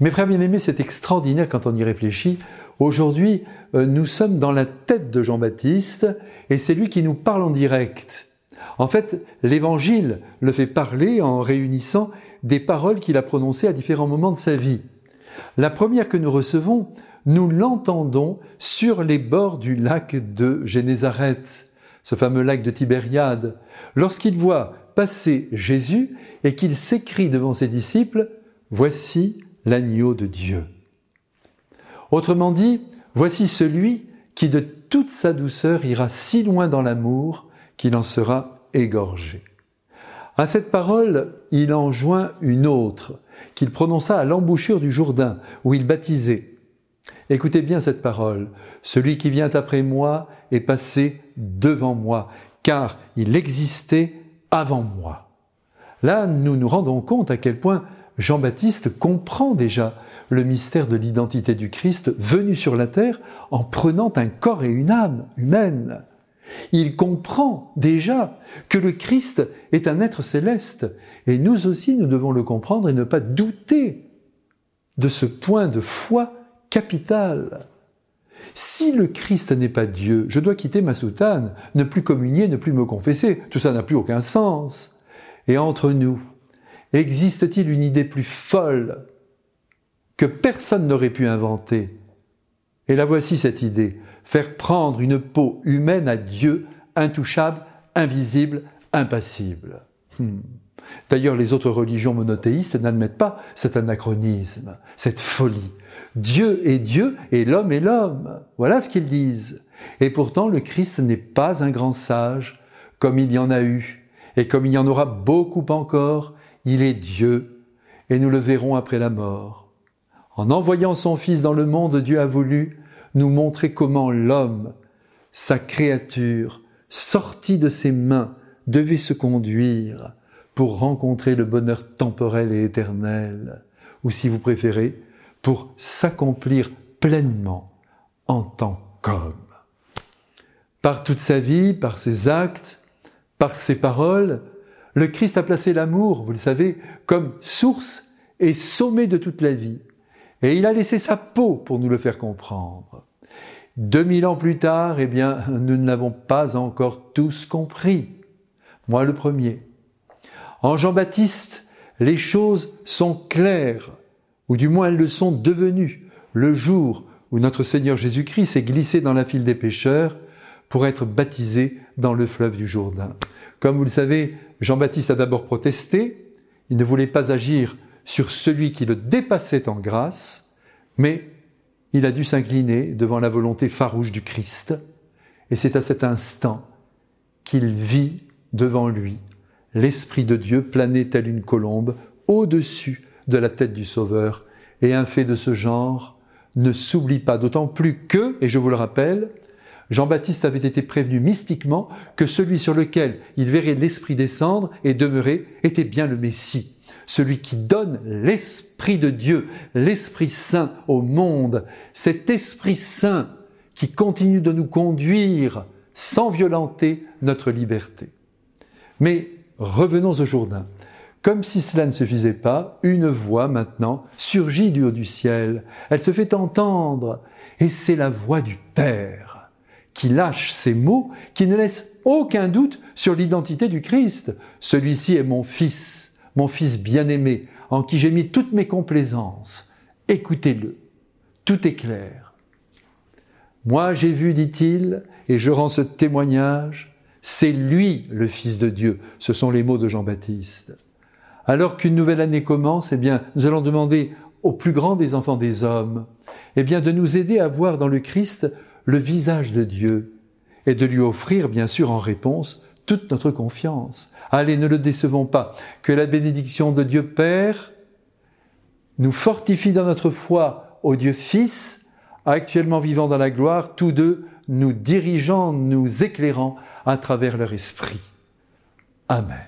Mes frères bien-aimés, c'est extraordinaire quand on y réfléchit. Aujourd'hui, euh, nous sommes dans la tête de Jean-Baptiste et c'est lui qui nous parle en direct. En fait, l'Évangile le fait parler en réunissant des paroles qu'il a prononcées à différents moments de sa vie. La première que nous recevons, nous l'entendons sur les bords du lac de Génézareth, ce fameux lac de Tibériade, lorsqu'il voit passer Jésus et qu'il s'écrit devant ses disciples, Voici l'agneau de Dieu. Autrement dit, voici celui qui de toute sa douceur ira si loin dans l'amour qu'il en sera égorgé. À cette parole, il en joint une autre, qu'il prononça à l'embouchure du Jourdain, où il baptisait. Écoutez bien cette parole. Celui qui vient après moi est passé devant moi, car il existait avant moi. Là, nous nous rendons compte à quel point Jean-Baptiste comprend déjà le mystère de l'identité du Christ venu sur la terre en prenant un corps et une âme humaine. Il comprend déjà que le Christ est un être céleste et nous aussi nous devons le comprendre et ne pas douter de ce point de foi capital. Si le Christ n'est pas Dieu, je dois quitter ma soutane, ne plus communier, ne plus me confesser. Tout ça n'a plus aucun sens. Et entre nous, existe-t-il une idée plus folle que personne n'aurait pu inventer? Et la voici cette idée, faire prendre une peau humaine à Dieu, intouchable, invisible, impassible. Hmm. D'ailleurs, les autres religions monothéistes n'admettent pas cet anachronisme, cette folie. Dieu est Dieu et l'homme est l'homme. Voilà ce qu'ils disent. Et pourtant, le Christ n'est pas un grand sage, comme il y en a eu, et comme il y en aura beaucoup encore, il est Dieu, et nous le verrons après la mort. En envoyant son Fils dans le monde, Dieu a voulu nous montrer comment l'homme, sa créature, sortie de ses mains, devait se conduire pour rencontrer le bonheur temporel et éternel, ou si vous préférez, pour s'accomplir pleinement en tant qu'homme. Par toute sa vie, par ses actes, par ses paroles, le Christ a placé l'amour, vous le savez, comme source et sommet de toute la vie. Et il a laissé sa peau pour nous le faire comprendre. Deux mille ans plus tard, eh bien, nous ne l'avons pas encore tous compris. Moi le premier. En Jean-Baptiste, les choses sont claires, ou du moins elles le sont devenues, le jour où notre Seigneur Jésus-Christ s'est glissé dans la file des pécheurs pour être baptisé dans le fleuve du Jourdain. Comme vous le savez, Jean-Baptiste a d'abord protesté, il ne voulait pas agir sur celui qui le dépassait en grâce, mais il a dû s'incliner devant la volonté farouche du Christ, et c'est à cet instant qu'il vit devant lui l'Esprit de Dieu planer tel une colombe au-dessus de la tête du Sauveur, et un fait de ce genre ne s'oublie pas, d'autant plus que, et je vous le rappelle, Jean-Baptiste avait été prévenu mystiquement que celui sur lequel il verrait l'Esprit descendre et demeurer était bien le Messie celui qui donne l'Esprit de Dieu, l'Esprit Saint au monde, cet Esprit Saint qui continue de nous conduire sans violenter notre liberté. Mais revenons au Jourdain. Comme si cela ne suffisait pas, une voix maintenant surgit du haut du ciel. Elle se fait entendre, et c'est la voix du Père qui lâche ces mots qui ne laissent aucun doute sur l'identité du Christ. Celui-ci est mon Fils mon Fils bien-aimé, en qui j'ai mis toutes mes complaisances. Écoutez-le, tout est clair. Moi j'ai vu, dit-il, et je rends ce témoignage, c'est lui le Fils de Dieu. Ce sont les mots de Jean-Baptiste. Alors qu'une nouvelle année commence, eh bien, nous allons demander au plus grand des enfants des hommes, eh bien, de nous aider à voir dans le Christ le visage de Dieu et de lui offrir, bien sûr, en réponse, toute notre confiance. Allez, ne le décevons pas. Que la bénédiction de Dieu Père nous fortifie dans notre foi au Dieu Fils, actuellement vivant dans la gloire, tous deux nous dirigeant, nous éclairant à travers leur esprit. Amen.